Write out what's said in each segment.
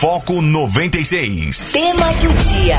Foco 96. Tema do dia.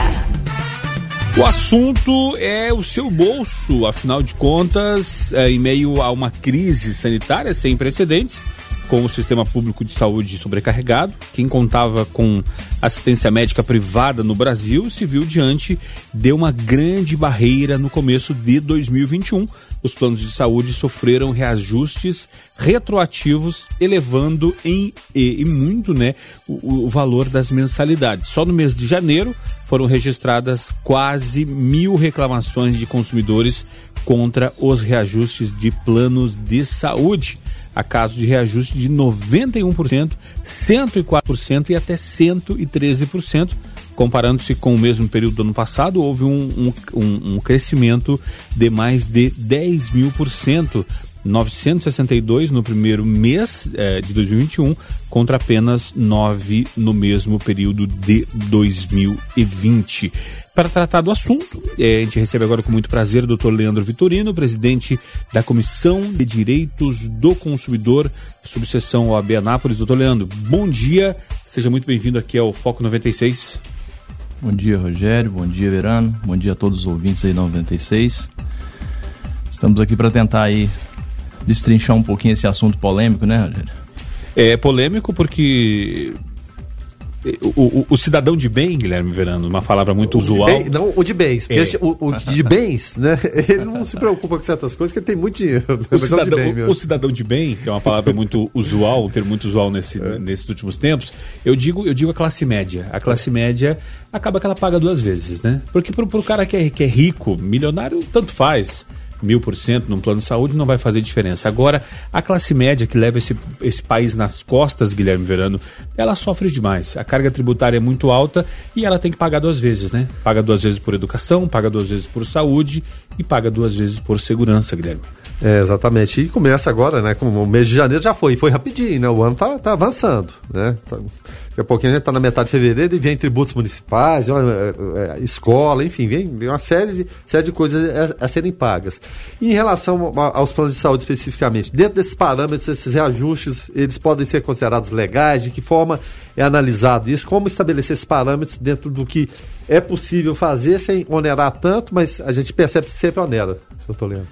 O assunto é o seu bolso, afinal de contas, é, em meio a uma crise sanitária sem precedentes, com o sistema público de saúde sobrecarregado, quem contava com assistência médica privada no Brasil se viu diante de uma grande barreira no começo de 2021. Os planos de saúde sofreram reajustes retroativos, elevando em e, e muito né, o, o valor das mensalidades. Só no mês de janeiro foram registradas quase mil reclamações de consumidores contra os reajustes de planos de saúde a caso de reajuste de 91%, 104% e até 113%. Comparando-se com o mesmo período do ano passado, houve um, um, um crescimento de mais de 10 mil por cento 962 no primeiro mês eh, de 2021, contra apenas 9 no mesmo período de 2020. Para tratar do assunto, eh, a gente recebe agora com muito prazer o Dr. Leandro Vitorino, presidente da Comissão de Direitos do Consumidor, subseção OAB Anápolis. Doutor Leandro, bom dia, seja muito bem-vindo aqui ao Foco 96. Bom dia, Rogério, bom dia, Verano, bom dia a todos os ouvintes aí 96. Estamos aqui para tentar aí destrinchar um pouquinho esse assunto polêmico, né, Rogério? É polêmico porque o, o, o, cidadão de bem, Guilherme Verano, uma palavra muito o usual. Bem, não o de bens, é. o, o, de bens, né? Ele não se preocupa com certas coisas, porque ele tem muito dinheiro. Né? O cidadão, de o, cidadão de bem, que é uma palavra muito usual, um termo muito usual nesse, é. nesses últimos tempos, eu digo, eu digo a classe média. A classe média acaba que ela paga duas vezes, né? Porque pro, pro cara que é, que é rico, milionário, tanto faz mil por cento num plano de saúde não vai fazer diferença. Agora, a classe média que leva esse, esse país nas costas, Guilherme Verano, ela sofre demais. A carga tributária é muito alta e ela tem que pagar duas vezes, né? Paga duas vezes por educação, paga duas vezes por saúde e paga duas vezes por segurança, Guilherme. É, exatamente. E começa agora, né? Como o mês de janeiro já foi, foi rapidinho, né? O ano tá, tá avançando, né? Tá, daqui a pouquinho a gente tá na metade de fevereiro e vem tributos municipais, é, é, é, escola, enfim, vem, uma série de, série de coisas a, a serem pagas. E em relação aos planos de saúde especificamente, dentro desses parâmetros, esses reajustes, eles podem ser considerados legais? De que forma é analisado isso? Como estabelecer esses parâmetros dentro do que é possível fazer sem onerar tanto, mas a gente percebe que sempre onera, doutor Leandro.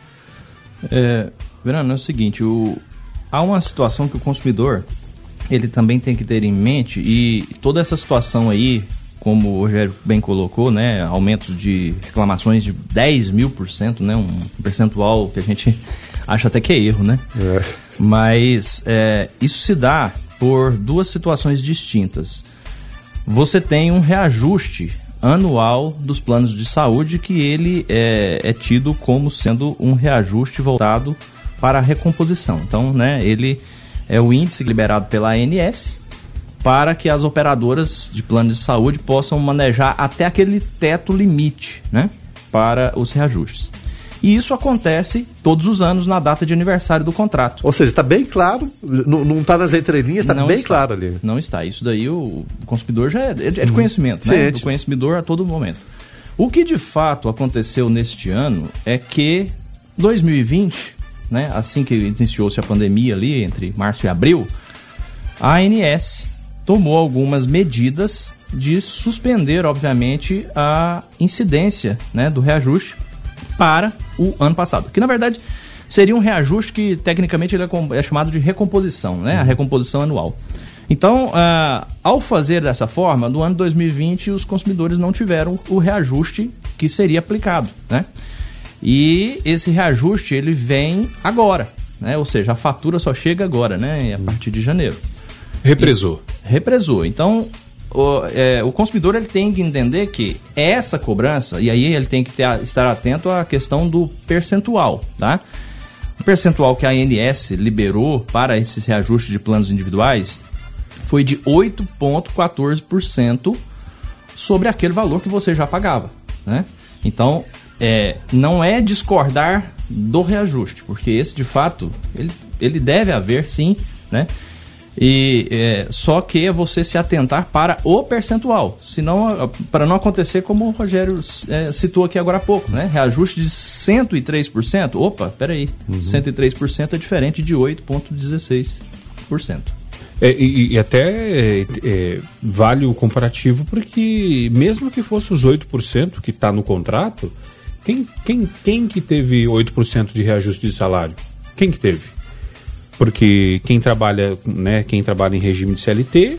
É, Verano, é o seguinte, o, há uma situação que o consumidor ele também tem que ter em mente e toda essa situação aí, como o Rogério bem colocou, né, aumentos de reclamações de 10 mil por cento, né, um percentual que a gente acha até que é erro, né? É. Mas é, isso se dá por duas situações distintas. Você tem um reajuste anual dos planos de saúde que ele é, é tido como sendo um reajuste voltado para a recomposição. Então, né, ele é o índice liberado pela ANS para que as operadoras de plano de saúde possam manejar até aquele teto limite, né, para os reajustes. E isso acontece todos os anos na data de aniversário do contrato. Ou seja, está bem claro, não está nas entrelinhas, está bem está, claro ali. Não está. Isso daí o consumidor já é, é de conhecimento, né? Do consumidor a todo momento. O que de fato aconteceu neste ano é que 2020, né, assim que iniciou-se a pandemia ali, entre março e abril, a ANS tomou algumas medidas de suspender, obviamente, a incidência né, do reajuste para o ano passado. Que na verdade seria um reajuste que tecnicamente ele é, é chamado de recomposição, né? A uhum. recomposição anual. Então, uh, ao fazer dessa forma, no ano 2020 os consumidores não tiveram o reajuste que seria aplicado, né? E esse reajuste ele vem agora, né? Ou seja, a fatura só chega agora, né? A partir de janeiro. Represou. E, represou. Então, o, é, o consumidor ele tem que entender que essa cobrança, e aí ele tem que ter, estar atento à questão do percentual, tá? O percentual que a ANS liberou para esses reajustes de planos individuais foi de 8,14% sobre aquele valor que você já pagava, né? Então, é, não é discordar do reajuste, porque esse de fato ele, ele deve haver sim, né? E é, só que é você se atentar para o percentual, senão para não acontecer como o Rogério é, citou aqui agora há pouco, né? Reajuste de 103%. Opa, peraí, uhum. 103% é diferente de 8,16%. É, e, e, até é, é, vale o comparativo porque mesmo que fosse os 8% que está no contrato, quem, quem, quem que teve 8% de reajuste de salário? Quem que teve? Porque quem trabalha, né, quem trabalha em regime de CLT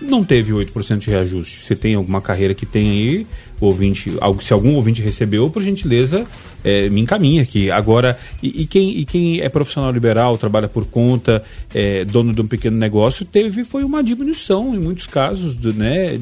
não teve 8% de reajuste. Você tem alguma carreira que tem aí, ouvinte, se algum ouvinte recebeu, por gentileza, é, me encaminha aqui. Agora, e, e, quem, e quem é profissional liberal, trabalha por conta, é, dono de um pequeno negócio, teve foi uma diminuição, em muitos casos, do, né,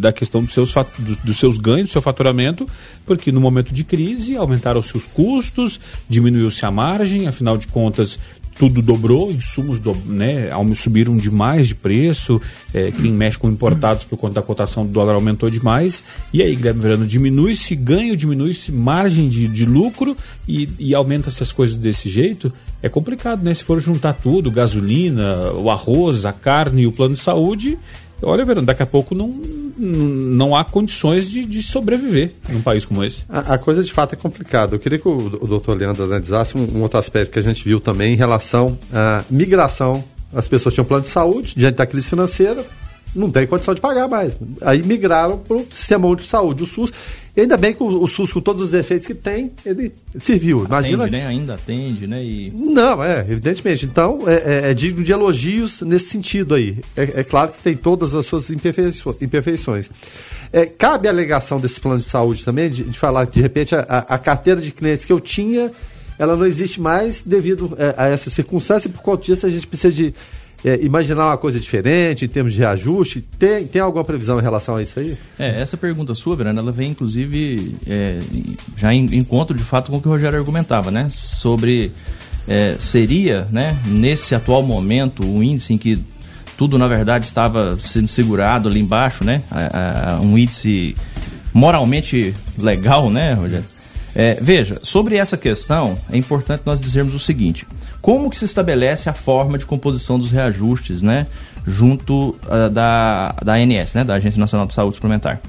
da questão dos seus, do, dos seus ganhos, do seu faturamento, porque no momento de crise aumentaram os seus custos, diminuiu-se a margem, afinal de contas, tudo dobrou, insumos do, né, subiram demais de preço, é, quem mexe com importados por conta da cotação do dólar aumentou demais, e aí, Guilherme Verano, diminui-se ganho, diminui-se margem de, de lucro e, e aumenta-se as coisas desse jeito, é complicado, né? Se for juntar tudo, gasolina, o arroz, a carne e o plano de saúde, olha, Verano, daqui a pouco não, não há condições de, de sobreviver num país como esse. A, a, coisa de fato é complicada. Eu queria que o, o doutor Leandro analisasse um, um, outro aspecto que a gente viu também em relação à migração. As pessoas tinham plano de saúde, diante da crise financeira, não tem condição de pagar mais. Aí migraram para o sistema de saúde, o SUS. E ainda bem que o, o, SUS, com todos os defeitos que tem, ele serviu. Imagina. Atende, né? Ainda atende, né? E... Não, é, evidentemente. Então, é, é, é digno de elogios nesse sentido aí. É, é, claro que tem todas as suas imperfeições. É, cabe a alegação desse plano de saúde também, de, de falar que, de repente, a, a, carteira de clientes que eu tinha, ela não existe mais devido a, é, a essa circunstância, e por conta disso a gente precisa de é, imaginar uma coisa diferente em termos de reajuste? Tem, tem alguma previsão em relação a isso aí? É, essa pergunta sua, Verana, ela vem inclusive é, já em encontro de fato com o que o Rogério argumentava, né? Sobre é, seria, né, nesse atual momento, o índice em que tudo na verdade estava sendo segurado ali embaixo, né? A, a, um índice moralmente legal, né, Rogério? É, veja, sobre essa questão, é importante nós dizermos o seguinte: como que se estabelece a forma de composição dos reajustes, né, junto uh, da, da ANS, né, da Agência Nacional de Saúde Suplementar?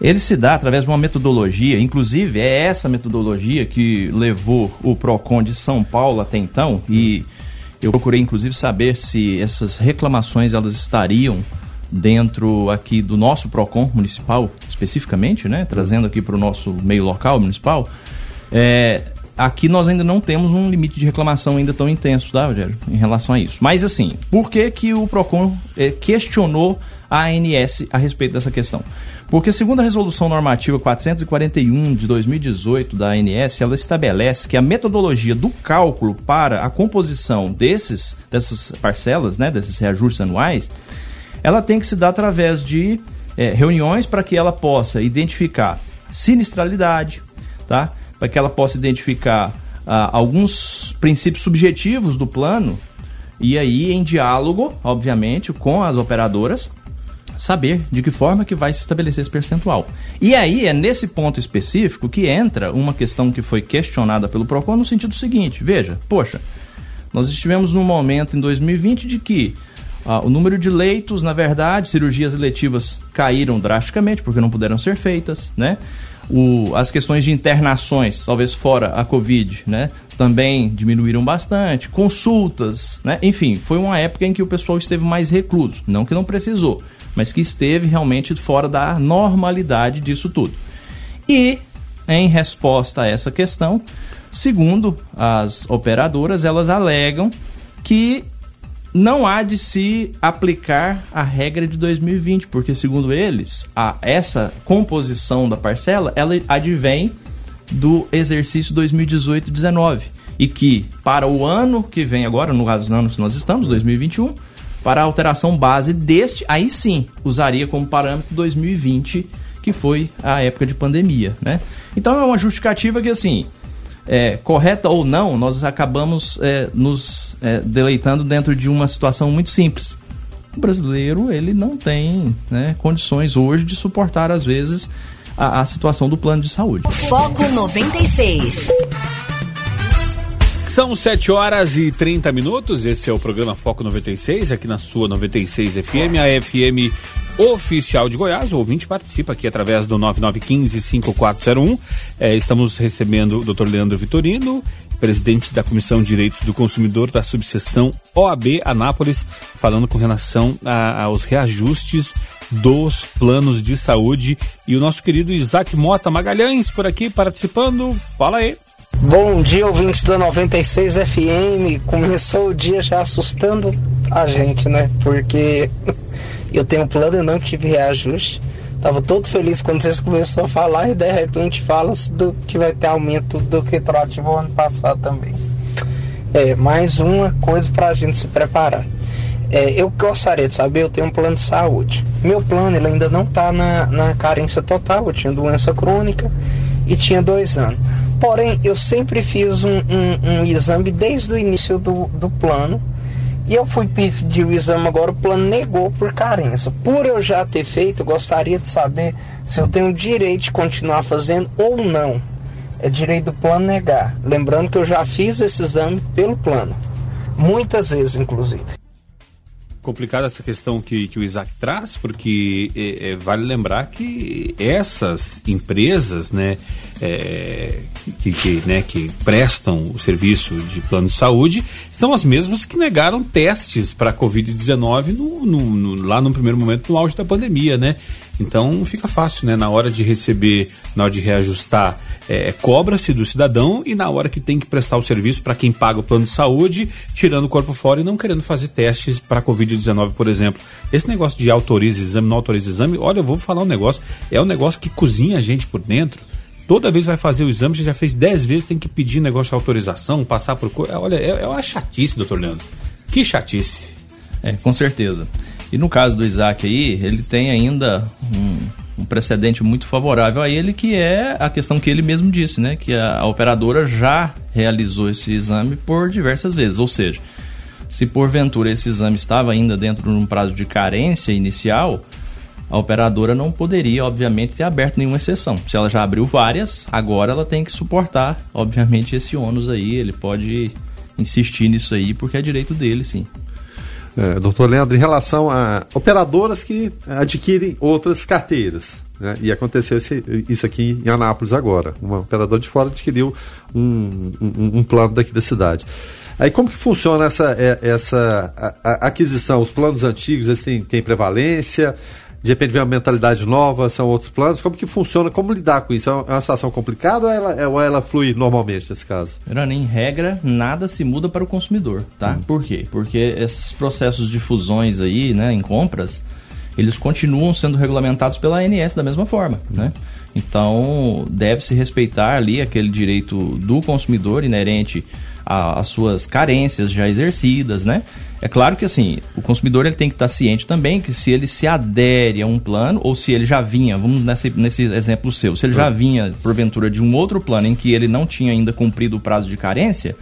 Ele se dá através de uma metodologia, inclusive é essa metodologia que levou o PROCON de São Paulo até então, e eu procurei inclusive saber se essas reclamações elas estariam dentro aqui do nosso PROCON municipal, especificamente, né, trazendo aqui para o nosso meio local municipal, é, aqui nós ainda não temos um limite de reclamação ainda tão intenso, tá, Rogério, em relação a isso. Mas assim, por que, que o PROCON é, questionou a ANS a respeito dessa questão? Porque segundo a resolução normativa 441 de 2018 da ANS, ela estabelece que a metodologia do cálculo para a composição desses dessas parcelas, né, desses reajustes anuais, ela tem que se dar através de é, reuniões para que ela possa identificar sinistralidade, tá? Para que ela possa identificar ah, alguns princípios subjetivos do plano e aí em diálogo, obviamente, com as operadoras, saber de que forma que vai se estabelecer esse percentual. E aí é nesse ponto específico que entra uma questão que foi questionada pelo Procon no sentido seguinte: veja, poxa, nós estivemos num momento em 2020 de que ah, o número de leitos, na verdade, cirurgias eletivas caíram drasticamente porque não puderam ser feitas, né? O, as questões de internações, talvez fora a Covid, né? Também diminuíram bastante. Consultas, né? Enfim, foi uma época em que o pessoal esteve mais recluso. Não que não precisou, mas que esteve realmente fora da normalidade disso tudo. E, em resposta a essa questão, segundo as operadoras, elas alegam que não há de se aplicar a regra de 2020, porque segundo eles, a, essa composição da parcela, ela advém do exercício 2018-19 e que para o ano que vem agora, no caso ano que nós estamos, 2021, para a alteração base deste, aí sim usaria como parâmetro 2020, que foi a época de pandemia, né? Então é uma justificativa que assim, é, correta ou não, nós acabamos é, nos é, deleitando dentro de uma situação muito simples. O brasileiro ele não tem né, condições hoje de suportar às vezes a, a situação do plano de saúde. Foco 96. São 7 horas e 30 minutos. Esse é o programa Foco 96, aqui na sua 96 FM, a FM oficial de Goiás. O ouvinte participa aqui através do 9915-5401. É, estamos recebendo o Dr. Leandro Vitorino presidente da Comissão de Direitos do Consumidor da subseção OAB Anápolis, falando com relação a, aos reajustes dos planos de saúde. E o nosso querido Isaac Mota Magalhães por aqui participando. Fala aí. Bom dia, ouvintes da 96 FM. Começou o dia já assustando a gente, né? Porque eu tenho plano e não tive reajuste. Tava todo feliz quando vocês começaram a falar e de repente fala do que vai ter aumento do retroativo ano passado também. É, mais uma coisa para a gente se preparar. É, eu gostaria de saber, eu tenho um plano de saúde. Meu plano ele ainda não está na, na carência total, eu tinha doença crônica e tinha dois anos. Porém, eu sempre fiz um, um, um exame desde o início do, do plano e eu fui pedir o exame agora, o plano negou por carência. Por eu já ter feito, eu gostaria de saber se eu tenho direito de continuar fazendo ou não. É direito do plano negar. Lembrando que eu já fiz esse exame pelo plano. Muitas vezes, inclusive complicada essa questão que, que o Isaac traz, porque é, é, vale lembrar que essas empresas, né, é, que, que, né, que prestam o serviço de plano de saúde, são as mesmas que negaram testes para a Covid-19 no, no, no, lá no primeiro momento, no auge da pandemia, né? Então fica fácil, né? Na hora de receber, na hora de reajustar, é, cobra-se do cidadão e na hora que tem que prestar o serviço para quem paga o plano de saúde, tirando o corpo fora e não querendo fazer testes para Covid-19, por exemplo. Esse negócio de autoriza exame, não autoriza exame, olha, eu vou falar um negócio, é um negócio que cozinha a gente por dentro. Toda vez vai fazer o exame, você já fez 10 vezes, tem que pedir negócio de autorização, passar por. Olha, é, é uma chatice, doutor Leandro. Que chatice. É, com certeza. E no caso do Isaac aí, ele tem ainda um, um, precedente muito favorável a ele, que é a questão que ele mesmo disse, né? Que a, a operadora já realizou esse exame por diversas vezes. Ou seja, se porventura esse exame estava ainda dentro de um prazo de carência inicial, a operadora não poderia, obviamente, ter aberto nenhuma exceção. Se ela já abriu várias, agora ela tem que suportar, obviamente, esse ônus aí. Ele pode insistir nisso aí, porque é direito dele, sim. É, doutor Leandro, em relação a operadoras que adquirem outras carteiras, né? e aconteceu esse, isso aqui em Anápolis agora. Uma operadora de fora adquiriu um, um, um plano daqui da cidade. Aí como que funciona essa, é, essa a, a aquisição? Os planos antigos eles têm, têm prevalência? De repente vem uma mentalidade nova, são outros planos. Como que funciona? Como lidar com isso? É uma situação complicada ou ela, é, ou ela flui normalmente nesse caso? Verano, em regra, nada se muda para o consumidor, tá? Hum. Por quê? Porque esses processos de fusões aí, né, em compras, eles continuam sendo regulamentados pela ANS da mesma forma, hum. né? Então, deve-se respeitar ali aquele direito do consumidor inerente às suas carências já exercidas, né? É claro que assim, o consumidor ele tem que estar ciente também que se ele se adere a um plano, ou se ele já vinha, vamos nesse, nesse exemplo seu, se ele já vinha, porventura, de um outro plano em que ele não tinha ainda cumprido o prazo de carência,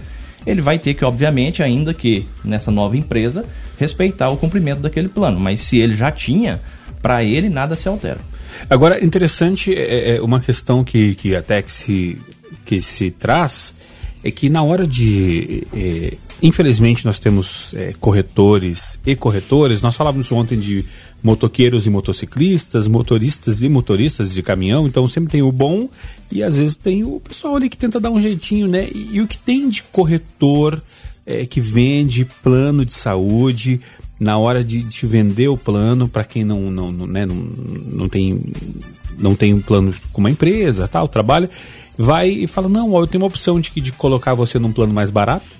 ele vai ter que, obviamente, ainda que nessa nova empresa, respeitar o cumprimento daquele plano. Mas se ele já tinha, para ele nada se altera. Agora, interessante é, é, é uma questão que, que até que se, que se traz, é que na hora de é, Infelizmente, nós temos é, corretores e corretores. Nós falávamos ontem de motoqueiros e motociclistas, motoristas e motoristas de caminhão. Então, sempre tem o bom e às vezes tem o pessoal ali que tenta dar um jeitinho, né? E, e o que tem de corretor é, que vende plano de saúde na hora de, de vender o plano para quem não, não, não, né, não, não tem não tem um plano com uma empresa, tal, trabalho, vai e fala: Não, ó, eu tenho uma opção de, de colocar você num plano mais barato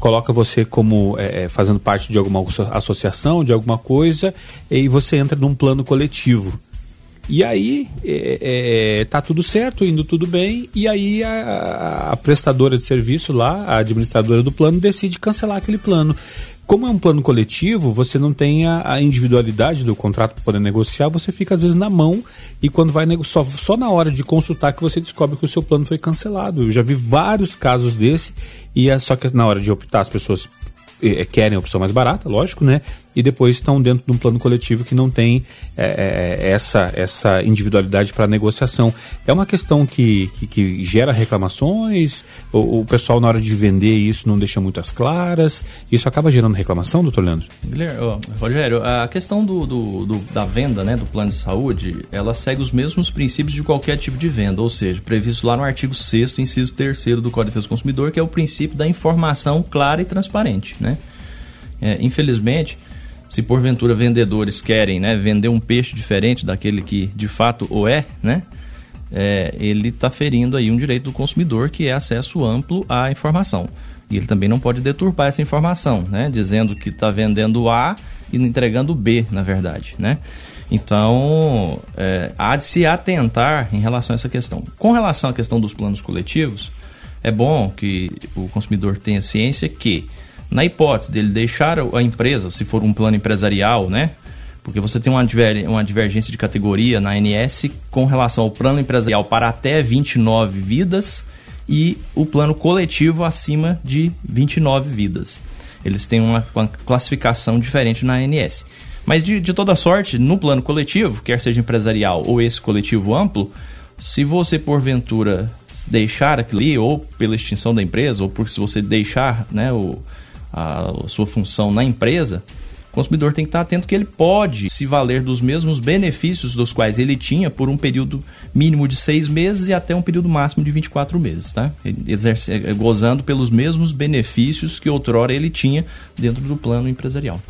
coloca você como é, é, fazendo parte de alguma associação, de alguma coisa, e você entra num plano coletivo. E aí é, é, tá tudo certo, indo tudo bem, e aí a, a, prestadora de serviço lá, a administradora do plano, decide cancelar aquele plano. Como é um plano coletivo, você não tem a, a individualidade do contrato para poder negociar, você fica às vezes na mão e quando vai só, só na hora de consultar que você descobre que o seu plano foi cancelado. Eu já vi vários casos desse e é só que na hora de optar as pessoas é, querem a opção mais barata, lógico, né? E depois estão dentro de um plano coletivo que não tem é, é, essa, essa individualidade para negociação. É uma questão que, que, que gera reclamações, o, o, pessoal na hora de vender isso não deixa muitas claras, isso acaba gerando reclamação, doutor Leandro? Rogério, a questão do, do, do, da venda né, do plano de saúde, ela segue os mesmos princípios de qualquer tipo de venda, ou seja, previsto lá no artigo 6 inciso 3 do Código de Defesa do Consumidor, que é o princípio da informação clara e transparente. Né? É, infelizmente, se porventura vendedores querem né, vender um peixe diferente daquele que de fato o é, né, é ele está ferindo aí um direito do consumidor que é acesso amplo à informação. E ele também não pode deturpar essa informação, né, dizendo que está vendendo A e entregando B, na verdade. Né? Então, é, há de se atentar em relação a essa questão. Com relação à questão dos planos coletivos, é bom que o consumidor tenha ciência que na hipótese dele deixar a empresa, se for um plano empresarial, né? Porque você tem uma, diver, uma divergência de categoria na ANS com relação ao plano empresarial para até 29 vidas e o plano coletivo acima de 29 vidas. Eles têm uma, uma classificação diferente na ANS. Mas de, de toda sorte, no plano coletivo, quer seja empresarial ou esse coletivo amplo, se você porventura deixar aquilo ali, ou pela extinção da empresa, ou porque se você deixar né, o, a, sua função na empresa, o consumidor tem que estar atento que ele pode se valer dos mesmos benefícios dos quais ele tinha por um período mínimo de seis meses e até um período máximo de 24 meses, tá? Exerce, eh, gozando pelos mesmos benefícios que outrora ele tinha dentro do plano empresarial.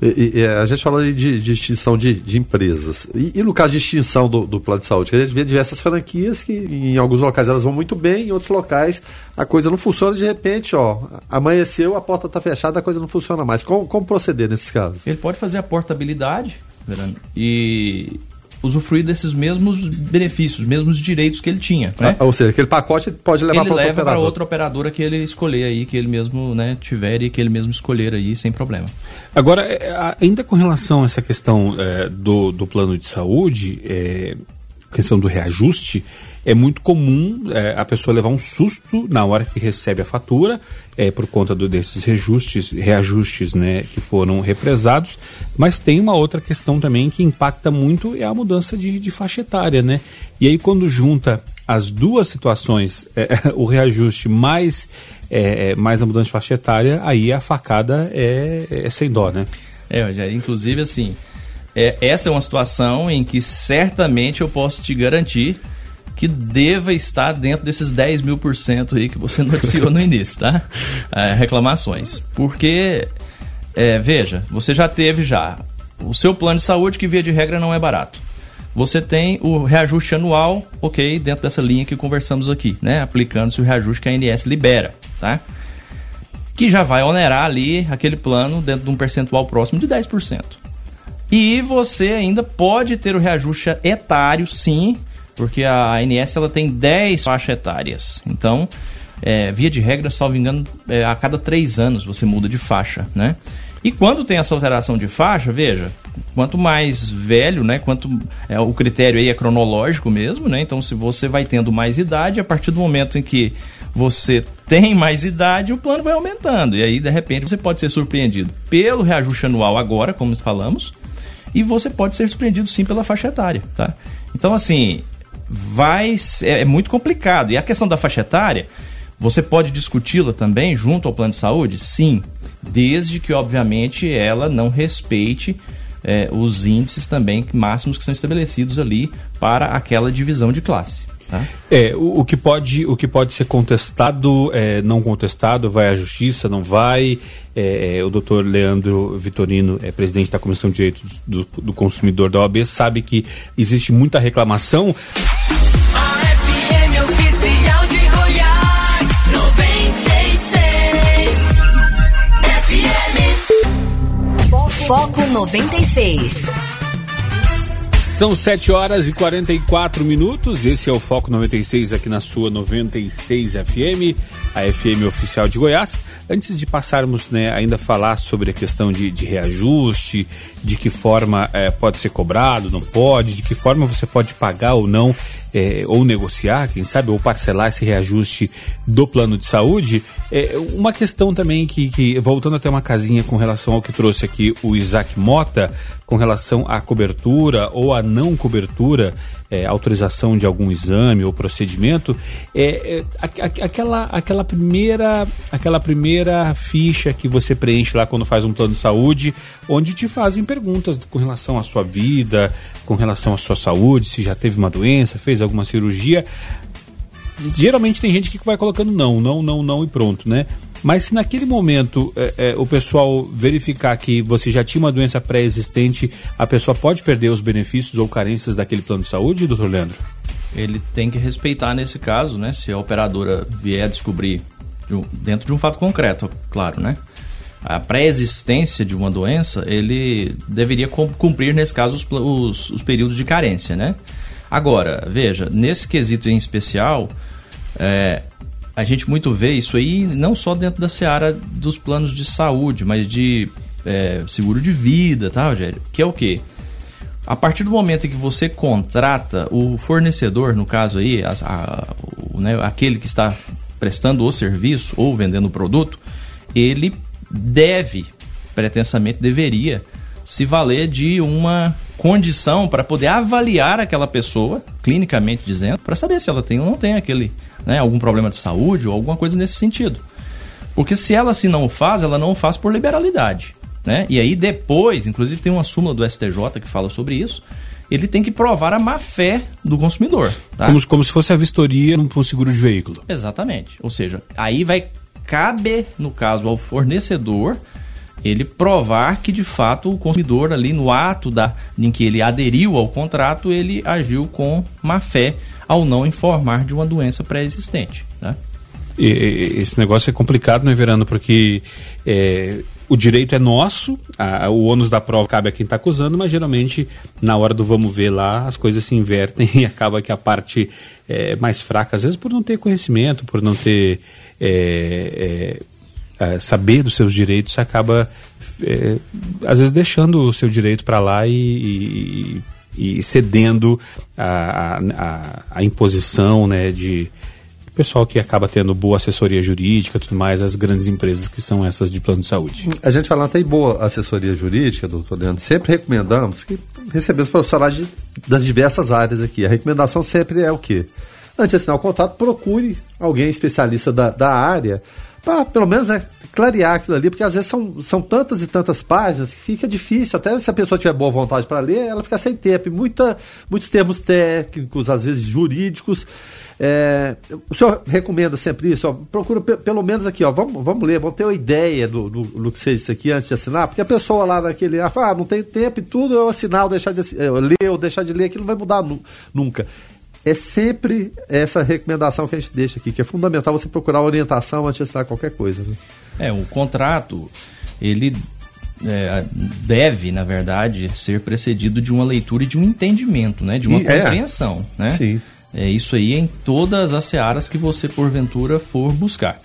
E, e, a gente falou de, de extinção de, de empresas. E, e, no caso de extinção do, do, plano de saúde, a gente vê diversas franquias que em alguns locais elas vão muito bem, em outros locais a coisa não funciona, de repente, ó, amanheceu, a porta está fechada, a coisa não funciona mais. Como, como proceder nesses casos? Ele pode fazer a portabilidade, e usufruir desses mesmos benefícios, mesmos direitos que ele tinha. Né? Ah, ou seja, aquele pacote pode levar para leva para outra operadora que ele escolher aí, que ele mesmo né, tiver e que ele mesmo escolher aí sem problema. Agora, é, ainda com relação a essa questão é, do, do plano de saúde, é, questão do reajuste, é muito comum é, a pessoa levar um susto na hora que recebe a fatura, é, por conta do, desses reajustes, reajustes né, que foram represados, mas tem uma outra questão também que impacta muito, é a mudança de, de faixa etária, né? E aí quando junta as duas situações, é, o reajuste mais, é, mais a mudança de faixa etária, aí a facada é, é sem dó, né? É, Rogério, inclusive assim, é, essa é uma situação em que certamente eu posso te garantir que deva estar dentro desses 10 mil por cento aí que você noticiou no início, tá? É, reclamações. Porque, é, veja, você já teve já o seu plano de saúde, que via de regra não é barato. Você tem o reajuste anual, ok, dentro dessa linha que conversamos aqui, né? Aplicando-se o reajuste que a ANS libera, tá? Que já vai onerar ali aquele plano dentro de um percentual próximo de 10%. E você ainda pode ter o reajuste etário, sim, porque a ANS ela tem 10 faixas etárias. Então, é, via de regra, salvo engano, é, a cada três anos você muda de faixa, né? E quando tem essa alteração de faixa, veja, quanto mais velho, né, quanto é, o critério aí é cronológico mesmo, né? Então, se você vai tendo mais idade, a partir do momento em que você tem mais idade, o plano vai aumentando. E aí, de repente, você pode ser surpreendido pelo reajuste anual agora, como falamos, e você pode ser surpreendido sim pela faixa etária, tá? Então, assim, vai é, é muito complicado. E a questão da faixa etária, você pode discuti-la também junto ao plano de saúde? Sim, desde que, obviamente, ela não respeite é, os índices também máximos que são estabelecidos ali para aquela divisão de classe. Tá? É, o, o, que pode, o que pode ser contestado, é, não contestado, vai à justiça, não vai. É, é o doutor Leandro Vitorino, é presidente da Comissão de Direitos do, do Consumidor da OAB, sabe que existe muita reclamação. Foco 96. São 7 horas e 44 minutos. Esse é o Foco 96 aqui na sua 96 FM, a FM oficial de Goiás. Antes de passarmos né, ainda falar sobre a questão de, de reajuste, de que forma é, pode ser cobrado, não pode, de que forma você pode pagar ou não é, ou negociar, quem sabe, ou parcelar esse reajuste do plano de saúde. É, uma questão também que, que, voltando até uma casinha com relação ao que trouxe aqui o Isaac Mota, com relação à cobertura ou à não cobertura, é, autorização de algum exame ou procedimento, é, é aquela, aquela, primeira, aquela primeira ficha que você preenche lá quando faz um plano de saúde, onde te fazem perguntas com relação à sua vida, com relação à sua saúde, se já teve uma doença, fez alguma cirurgia. Geralmente tem gente que vai colocando não, não, não, não e pronto, né? Mas se naquele momento é, é, o pessoal verificar que você já tinha uma doença pré-existente, a pessoa pode perder os benefícios ou carências daquele plano de saúde, doutor Leandro? Ele tem que respeitar nesse caso, né? Se a operadora vier descobrir de um, dentro de um fato concreto, claro, né? A pré-existência de uma doença, ele deveria cumprir, nesse caso, os, os, os períodos de carência, né? Agora, veja, nesse quesito em especial, é, a gente muito vê isso aí não só dentro da seara dos planos de saúde, mas de é, seguro de vida, tá, Rogério? Que é o quê? A partir do momento em que você contrata o fornecedor, no caso aí, a, a, o, né, aquele que está prestando o serviço ou vendendo o produto, ele deve, pretensamente deveria, se valer de uma condição para poder avaliar aquela pessoa, clinicamente dizendo, para saber se ela tem ou não tem aquele, né, algum problema de saúde ou alguma coisa nesse sentido. Porque se ela se não faz, ela não faz por liberalidade. Né? E aí depois, inclusive tem uma súmula do STJ que fala sobre isso, ele tem que provar a má fé do consumidor. Tá? Como, como se fosse a vistoria num seguro de veículo. Exatamente. Ou seja, aí vai caber, no caso, ao fornecedor ele provar que de fato o consumidor ali no ato da, em que ele aderiu ao contrato, ele agiu com má fé ao não informar de uma doença pré-existente. Né? esse negócio é complicado, né, Verano? Porque é, o direito é nosso, a, o ônus da prova cabe a quem está acusando, mas geralmente na hora do vamos ver lá as coisas se invertem e acaba que a parte é, mais fraca, às vezes por não ter conhecimento, por não ter. É, é saber dos seus direitos, acaba, é, às vezes, deixando o seu direito para lá e, e, e cedendo a, a, a, imposição né, de pessoal que acaba tendo boa assessoria jurídica tudo mais, as grandes empresas que são essas de plano de saúde. A gente falando até em boa assessoria jurídica, doutor Leandro, sempre recomendamos que recebemos profissionais de, das diversas áreas aqui. A recomendação sempre é o quê? Antes de assinar o contrato, procure alguém especialista da, da área para pelo menos né, clarear aquilo ali, porque às vezes são, são tantas e tantas páginas que fica difícil, até se a pessoa tiver boa vontade para ler, ela fica sem tempo. E muita, muitos termos técnicos, às vezes jurídicos. É, o senhor recomenda sempre isso? Ó, procura pelo menos aqui, ó, vamos, vamos ler, vamos ter uma ideia do, do, do, que seja isso aqui antes de assinar, porque a pessoa lá naquele, ah, não tem tempo e tudo, eu assinar ou deixar de eu ler ou deixar de ler, aquilo não vai mudar nu, nunca é sempre essa recomendação que a gente deixa aqui, que é fundamental você procurar orientação antes de assinar qualquer coisa. Né? É, o contrato, ele é, deve, na verdade, ser precedido de uma leitura e de um entendimento, né? De uma e, é. compreensão, é. né? Sim. É isso aí em todas as searas que você, porventura, for buscar.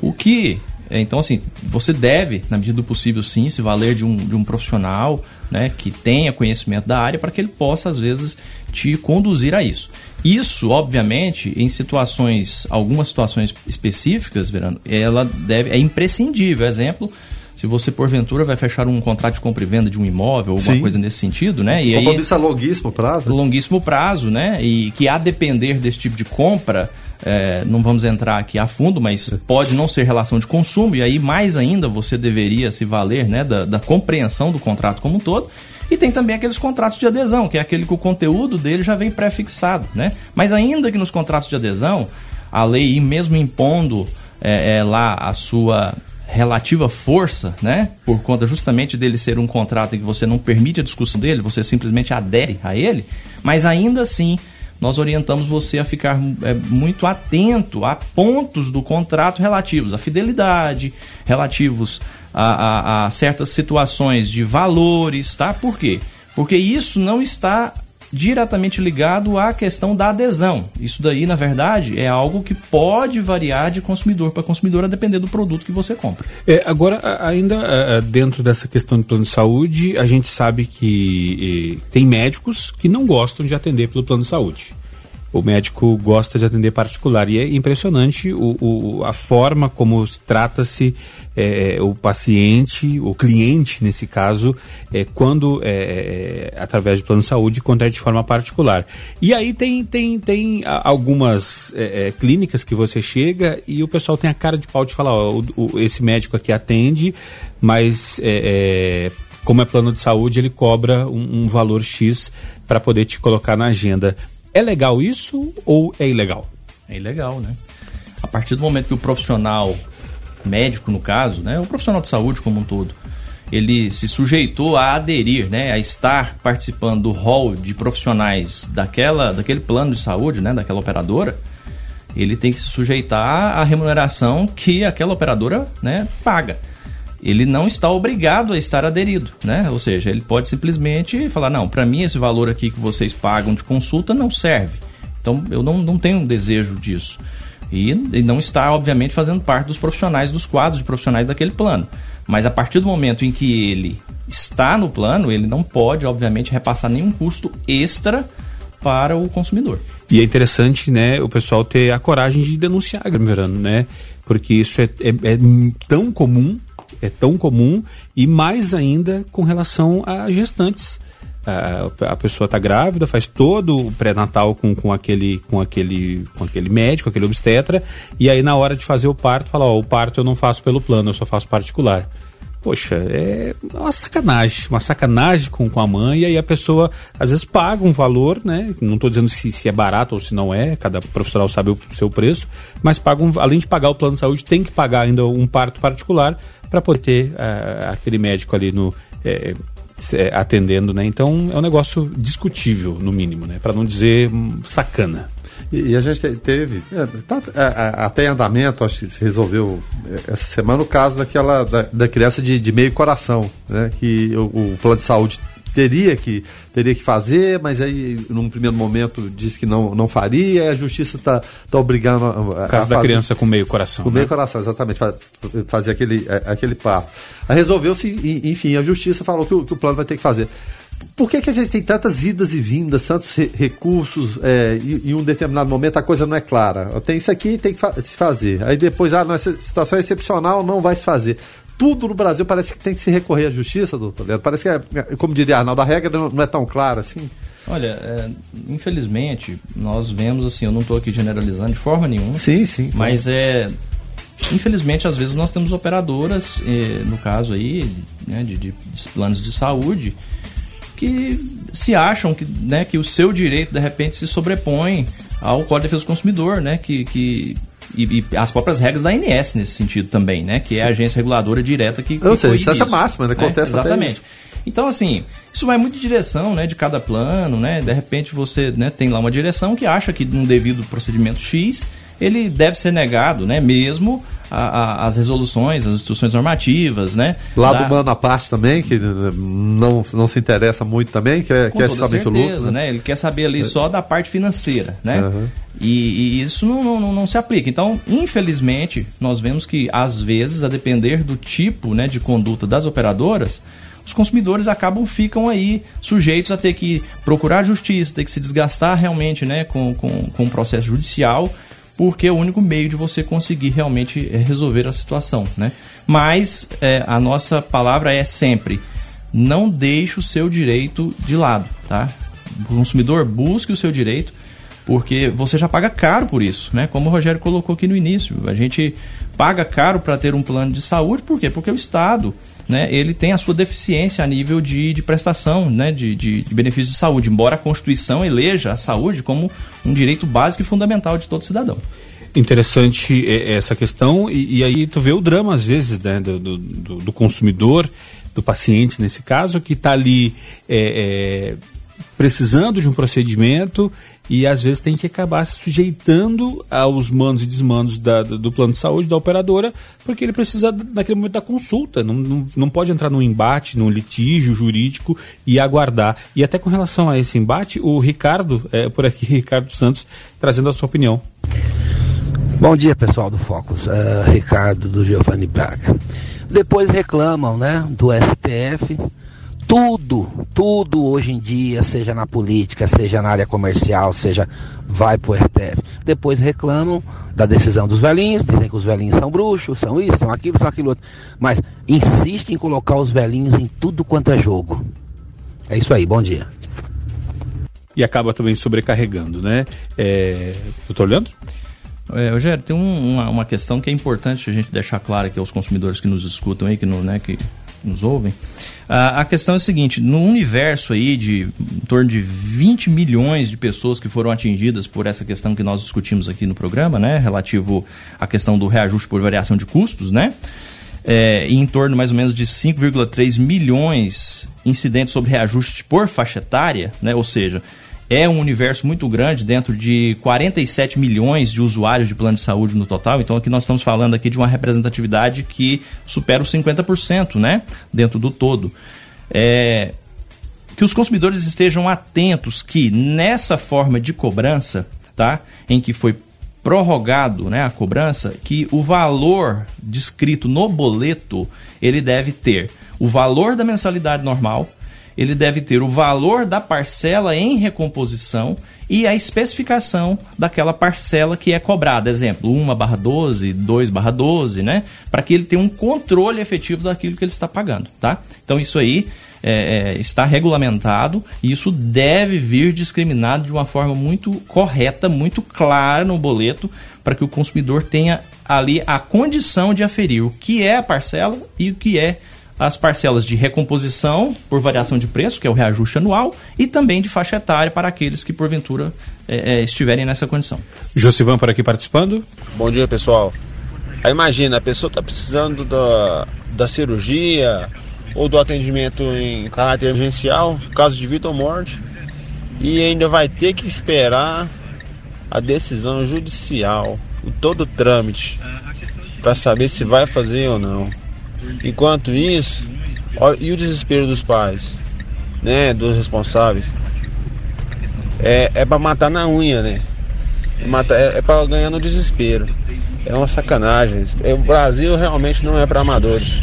O que é, então, assim, você deve, na medida do possível, sim, se valer de um, de um profissional né, que tenha conhecimento da área para que ele possa, às vezes, te conduzir a isso. Isso, obviamente, em situações, algumas situações específicas, Verano, ela deve, é imprescindível. Exemplo, se você porventura vai fechar um contrato de compra e venda de um imóvel ou alguma coisa nesse sentido, né? E aí, a longuíssimo prazo. Longuíssimo prazo, né? E que a depender desse tipo de compra, é, não vamos entrar aqui a fundo, mas pode não ser relação de consumo, e aí mais ainda você deveria se valer né, da, da compreensão do contrato como um todo. E tem também aqueles contratos de adesão, que é aquele que o conteúdo dele já vem pré-fixado, né? Mas ainda que nos contratos de adesão, a lei, mesmo impondo é, é, lá a sua relativa força, né? Por conta justamente dele ser um contrato em que você não permite a discussão dele, você simplesmente adere a ele, mas ainda assim nós orientamos você a ficar é, muito atento a pontos do contrato relativos à fidelidade, relativos a, a, a certas situações de valores, tá? Por quê? Porque isso não está diretamente ligado à questão da adesão. Isso daí, na verdade, é algo que pode variar de consumidor para consumidor a depender do produto que você compra. É, agora, ainda dentro dessa questão do plano de saúde, a gente sabe que tem médicos que não gostam de atender pelo plano de saúde. O médico gosta de atender particular. E é impressionante o, o a forma como trata-se é, o paciente, o cliente, nesse caso, é, quando é, é através de plano de saúde, quando é de forma particular. E aí tem, tem, tem algumas é, é, clínicas que você chega e o pessoal tem a cara de pau de falar: ó, o, o, esse médico aqui atende, mas como é plano de saúde, ele cobra um, um valor X para poder te colocar na agenda. É legal isso ou é ilegal? É ilegal, né? A partir do momento que o profissional médico, no caso, né, o profissional de saúde como um todo, ele se sujeitou a aderir, né, a estar participando do hall de profissionais daquela, daquele plano de saúde, né, daquela operadora, ele tem que se sujeitar à remuneração que aquela operadora, né, paga. Ele não está obrigado a estar aderido, né? Ou seja, ele pode simplesmente falar: não, para mim esse valor aqui que vocês pagam de consulta não serve. Então eu não, não tenho um desejo disso. E, e não está, obviamente, fazendo parte dos profissionais, dos quadros de profissionais daquele plano. Mas a partir do momento em que ele está no plano, ele não pode, obviamente, repassar nenhum custo extra para o consumidor. E é interessante, né, o pessoal ter a coragem de denunciar, Verano, né? Porque isso é, é, é, tão comum, é tão comum, e mais ainda com relação a gestantes a, a pessoa está grávida, faz todo o pré-natal com, com, aquele, com, aquele, com aquele médico, aquele obstetra, e aí na hora de fazer o parto, fala: Ó, o parto eu não faço pelo plano, eu só faço particular. Poxa, é uma sacanagem, uma sacanagem com, com a mãe, e aí a pessoa às vezes paga um valor, né? Não estou dizendo se, se é barato ou se não é, cada profissional sabe o seu preço, mas paga um, além de pagar o plano de saúde, tem que pagar ainda um parto particular para poder ter uh, aquele médico ali no. É, é, atendendo, né? Então é um negócio discutível, no mínimo, né? Para não dizer hum, sacana. E, a gente teve, é, tá, é, é, até em andamento, acho que se resolveu essa semana o caso daquela da, da criança de, de, meio coração, né? Que o, o plano de saúde teria que, teria que fazer, mas aí, num primeiro momento, disse que não, não faria, a justiça está tá obrigando a. O caso da criança com meio coração. Com né? meio coração, exatamente, fazer aquele, aquele parto. Resolveu-se, enfim, a justiça falou que o, que o plano vai ter que fazer. Por que, que a gente tem tantas idas e vindas, tantos re recursos, é, e em um determinado momento a coisa não é clara? Tem isso aqui, tem que fa se fazer. Aí depois, ah, nossa situação é excepcional, não vai se fazer tudo no Brasil parece que tem que se recorrer à justiça, doutor Leandro. Parece que, é, como diria Arnaldo, a regra não é tão clara assim. Olha, é, infelizmente, nós vemos assim, eu não estou aqui generalizando de forma nenhuma. Sim, sim. Mas é. Infelizmente, às vezes nós temos operadoras, eh, no caso aí, né, de, de, planos de saúde, que se acham que, né, que o seu direito, de repente, se sobrepõe ao Código de Defesa do Consumidor, né, que, que e, e, as próprias regras da ANS nesse sentido também, né? Que Sim. é a agência reguladora direta que. Ou seja, essa máxima, né? Acontece né? Exatamente. Então, assim, isso vai muito de direção, né? De cada plano, né? De repente você né, tem lá uma direção que acha que num devido procedimento X ele deve ser negado, né? Mesmo a, a, as resoluções, as instruções normativas, né? Lado da... humano à parte também, que não, não se interessa muito também, que é, que é somente certeza, o lucro. Né? Ele quer saber ali é. só da parte financeira, né? Uhum. E, e, isso não, não, não, se aplica. Então, infelizmente, nós vemos que, às vezes, a depender do tipo né, de conduta das operadoras, os consumidores acabam ficam aí sujeitos a ter que procurar justiça, ter que se desgastar realmente né, com, com, com o processo judicial porque é o único meio de você conseguir realmente eh, resolver a situação, né? Mas é, a nossa palavra é sempre: não deixe o seu direito de lado, tá? O consumidor busque o seu direito, porque você já paga caro por isso, né? Como o Rogério colocou aqui no início, a gente paga caro para ter um plano de saúde, por quê? Porque o Estado né, ele tem a sua deficiência a nível de, de prestação né, de, de, de benefícios de saúde, embora a Constituição eleja a saúde como um direito básico e fundamental de todo cidadão. Interessante essa questão, e, e aí tu vê o drama, às vezes, né, do, do, do consumidor, do paciente, nesse caso, que está ali é, é, precisando de um procedimento e às vezes tem que acabar se sujeitando aos mandos e desmandos da, do plano de saúde da operadora, porque ele precisa naquele momento da consulta, não, não, não pode entrar num embate, num litígio jurídico e aguardar. E até com relação a esse embate, o Ricardo, é, por aqui, Ricardo Santos, trazendo a sua opinião. Bom dia, pessoal do Focus. Uh, Ricardo do Giovanni Braga. Depois reclamam, né, do STF tudo, tudo hoje em dia, seja na política, seja na área comercial, seja vai pro RTF. Depois reclamam da decisão dos velhinhos, dizem que os velhinhos são bruxos, são isso, são aquilo, são aquilo outro. Mas insiste em colocar os velhinhos em tudo quanto é jogo. É isso aí, bom dia. E acaba também sobrecarregando, né? É... Doutor Leandro? É, Rogério, tem um, uma, uma, questão que é importante a gente deixar clara aqui aos consumidores que nos escutam aí, que, no, né, que nos ouvem. A questão é a seguinte: no universo aí de em torno de 20 milhões de pessoas que foram atingidas por essa questão que nós discutimos aqui no programa, né, relativo à questão do reajuste por variação de custos, né? É, em torno mais ou menos de 5,3 milhões incidentes sobre reajuste por faixa etária, né? Ou seja, é um universo muito grande dentro de 47 milhões de usuários de plano de saúde no total. Então aqui nós estamos falando aqui de uma representatividade que supera os 50%, né? Dentro do todo. É, que os consumidores estejam atentos que nessa forma de cobrança, tá? Em que foi prorrogado, né, a cobrança, que o valor descrito no boleto, ele deve ter o valor da mensalidade normal, ele deve ter o valor da parcela em recomposição e a especificação daquela parcela que é cobrada. Exemplo, 1 barra 12, 2 barra 12, né? Para que ele tenha um controle efetivo daquilo que ele está pagando, tá? Então isso aí é, é, está regulamentado e isso deve vir discriminado de uma forma muito correta, muito clara no boleto, para que o consumidor tenha ali a condição de aferir o que é a parcela e o que é as parcelas de recomposição por variação de preço, que é o reajuste anual, e também de faixa etária para aqueles que porventura é, é, estiverem nessa condição. Josivan por aqui participando. Bom dia, pessoal. Aí imagina, a pessoa está precisando da, da cirurgia ou do atendimento em caráter emergencial, caso de vida ou morte, e ainda vai ter que esperar a decisão judicial, todo o trâmite, para saber se vai fazer ou não. Enquanto isso, ó, e o desespero dos pais, né, dos responsáveis, é, é para matar na unha, né? É, é para ganhar no desespero. É uma sacanagem. O Brasil realmente não é para amadores.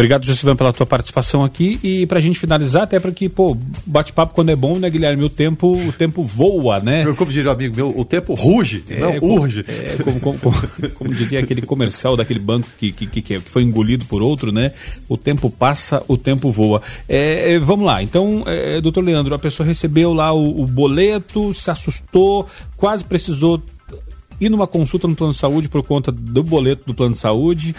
Obrigado, Josivan, pela tua participação aqui. E pra gente finalizar, até porque, pô, bate-papo quando é bom, né, Guilherme? O tempo, o tempo voa, né? Como diria o amigo meu, o tempo ruge, é, não como, urge. É, como, como, como, como, diria aquele comercial daquele banco que, que, que, que, foi engolido por outro, né? O tempo passa, o tempo voa. É, é vamos lá, então, é, doutor Leandro, a pessoa recebeu lá o, o boleto, se assustou, quase precisou ir numa consulta no plano de saúde por conta do boleto do plano de saúde,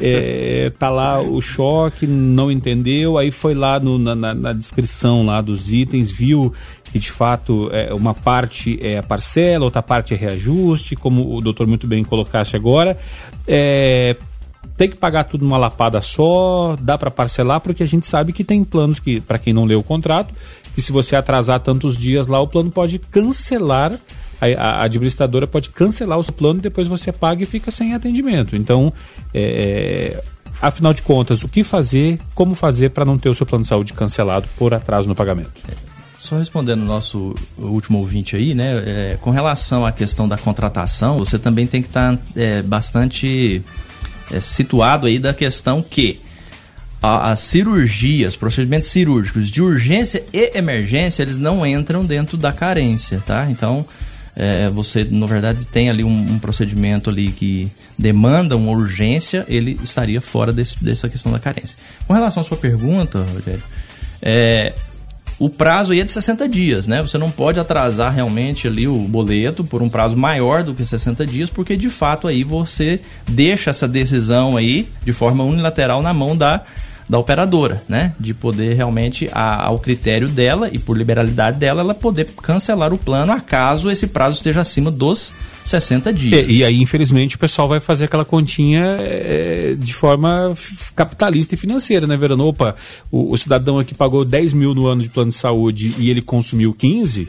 é, tá lá o choque, não entendeu, aí foi lá no, na, na, descrição lá dos itens, viu que de fato é, uma parte é parcela, outra parte é reajuste, como o doutor muito bem colocaste agora. É, tem que pagar tudo numa lapada só, dá para parcelar, porque a gente sabe que tem planos que, para quem não leu o contrato, que se você atrasar tantos dias lá, o plano pode cancelar a, a, administradora pode cancelar o seu plano depois você paga e fica sem atendimento. Então, é, é afinal de contas, o que fazer, como fazer para não ter o seu plano de saúde cancelado por atraso no pagamento? Só respondendo o nosso último ouvinte aí, né? É, com relação à questão da contratação, você também tem que estar tá, é, bastante é, situado aí da questão que as cirurgias, procedimentos cirúrgicos de urgência e emergência, eles não entram dentro da carência, tá? Então, é, você, na verdade, tem ali um, um, procedimento ali que demanda uma urgência, ele estaria fora desse, dessa questão da carência. Com relação à sua pergunta, Rogério, é, o prazo aí é de 60 dias, né? Você não pode atrasar realmente ali o boleto por um prazo maior do que 60 dias, porque de fato aí você deixa essa decisão aí de forma unilateral na mão da da operadora, né? De poder realmente, a, ao critério dela e por liberalidade dela, ela poder cancelar o plano acaso esse prazo esteja acima dos 60 dias. É, e aí, infelizmente, o pessoal vai fazer aquela continha é, de forma capitalista e financeira, né, Verano? Opa, o, o cidadão aqui pagou 10 mil no ano de plano de saúde e ele consumiu 15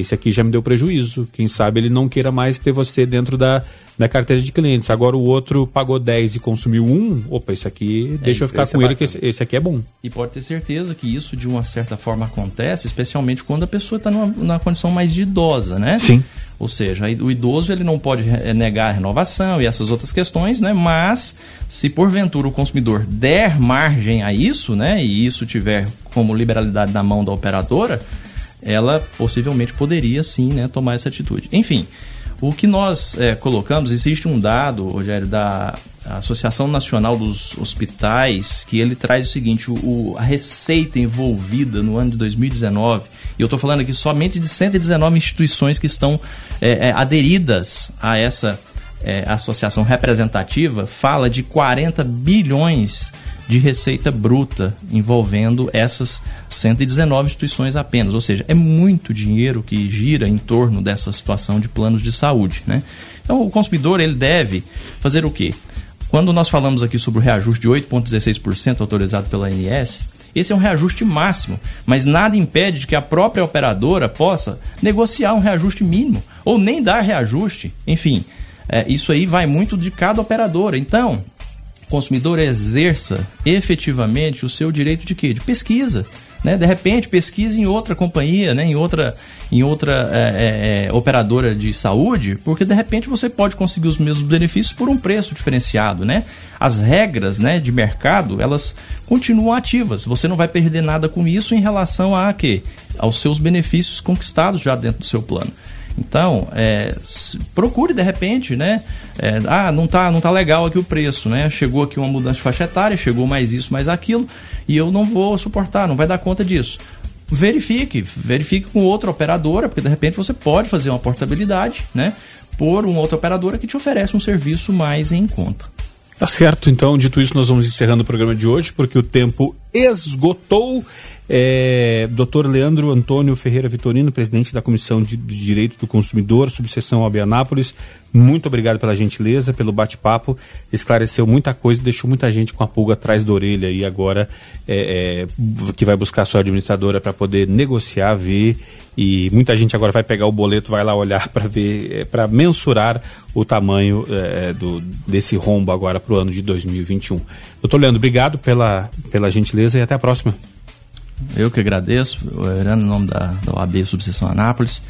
esse aqui já me deu prejuízo. Quem sabe ele não queira mais ter você dentro da, da carteira de clientes. Agora o outro pagou 10 e consumiu um, opa, esse aqui, é, deixa eu ficar com é ele, que esse, esse, aqui é bom. E pode ter certeza que isso, de uma certa forma, acontece, especialmente quando a pessoa está na condição mais de idosa, né? Sim. Ou seja, o idoso ele não pode eh, negar a renovação e essas outras questões, né? Mas se porventura o consumidor der margem a isso, né? E isso tiver como liberalidade na mão da operadora, ela possivelmente poderia sim, né, tomar essa atitude. Enfim, o que nós é, colocamos, existe um dado, Rogério, da Associação Nacional dos Hospitais, que ele traz o seguinte: o, a receita envolvida no ano de 2019 e eu estou falando aqui somente de 119 instituições que estão é, é, aderidas a essa é, associação representativa, fala de 40 bilhões de receita bruta envolvendo essas 119 instituições apenas. Ou seja, é muito dinheiro que gira em torno dessa situação de planos de saúde. Né? Então, o consumidor ele deve fazer o quê? Quando nós falamos aqui sobre o reajuste de 8,16% autorizado pela ANS, esse é um reajuste máximo, mas nada impede de que a própria operadora possa negociar um reajuste mínimo ou nem dar reajuste. Enfim, é, isso aí vai muito de cada operadora. Então, o consumidor exerça efetivamente o seu direito de quê? De pesquisa. Né? De repente, pesquise em outra companhia, né? em outra, em outra é, é, é, operadora de saúde, porque de repente você pode conseguir os mesmos benefícios por um preço diferenciado. Né? As regras né, de mercado, elas continuam ativas. Você não vai perder nada com isso em relação a quê? aos seus benefícios conquistados já dentro do seu plano. Então, é, procure de repente, né? É, ah, não tá, não tá legal aqui o preço, né? Chegou aqui uma mudança de faixa etária, chegou mais isso, mais aquilo, e eu não vou suportar, não vai dar conta disso. Verifique, verifique com outra operadora, porque de repente você pode fazer uma portabilidade, né? Por uma outra operadora que te oferece um serviço mais em conta. Tá certo, então, dito isso, nós vamos encerrando o programa de hoje, porque o tempo esgotou. É, Dr. Leandro Antônio Ferreira Vitorino, presidente da Comissão de, Direito do Consumidor, subseção Albianápolis, muito obrigado pela gentileza, pelo bate-papo, esclareceu muita coisa, deixou muita gente com a pulga atrás da orelha e agora é, é, que vai buscar a sua administradora para poder negociar, ver e muita gente agora vai pegar o boleto, vai lá olhar para ver, é, para mensurar o tamanho é, do, desse rombo agora para o ano de 2021. Doutor Leandro, obrigado pela, pela gentileza e até a próxima. Eu que agradeço, Verano, em nome da, da OAB Subseção Anápolis,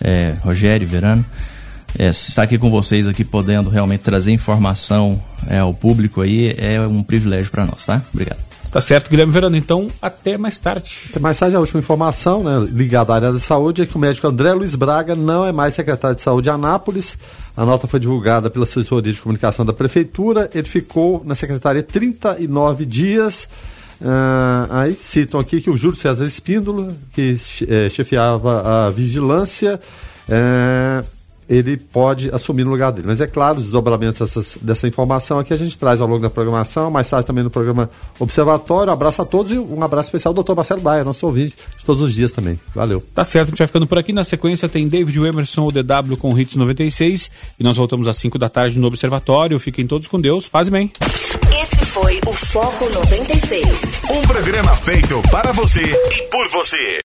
é, Rogério Verano. É, estar aqui com vocês aqui podendo realmente trazer informação é, ao público aí é um privilégio para nós, tá? Obrigado. Tá certo, Guilherme Verano. Então, até mais tarde. Até mais tarde, a última informação, né, ligada à área da saúde, é que o médico André Luiz Braga não é mais secretário de saúde de Anápolis. A nota foi divulgada pela assessoria de comunicação da prefeitura. Ele ficou na secretaria 39 dias. Uh, aí citam aqui que o Júlio César Espíndola, que é, chefiava a vigilância, é, ele pode assumir no lugar dele. Mas é claro, os desdobramentos dessas, dessa informação aqui a gente traz ao longo da programação, mais tarde também no programa Observatório. Abraço a todos e um abraço especial ao doutor Marcelo Daia, nosso ouvinte de todos os dias também. Valeu. Tá certo, a gente vai ficando por aqui. Na sequência tem David Emerson, o DW com Hits 96 e nós voltamos às 5 da tarde no Observatório. Fiquem todos com Deus. Paz e bem. Foi o Foco 96. Um programa feito para você e por você.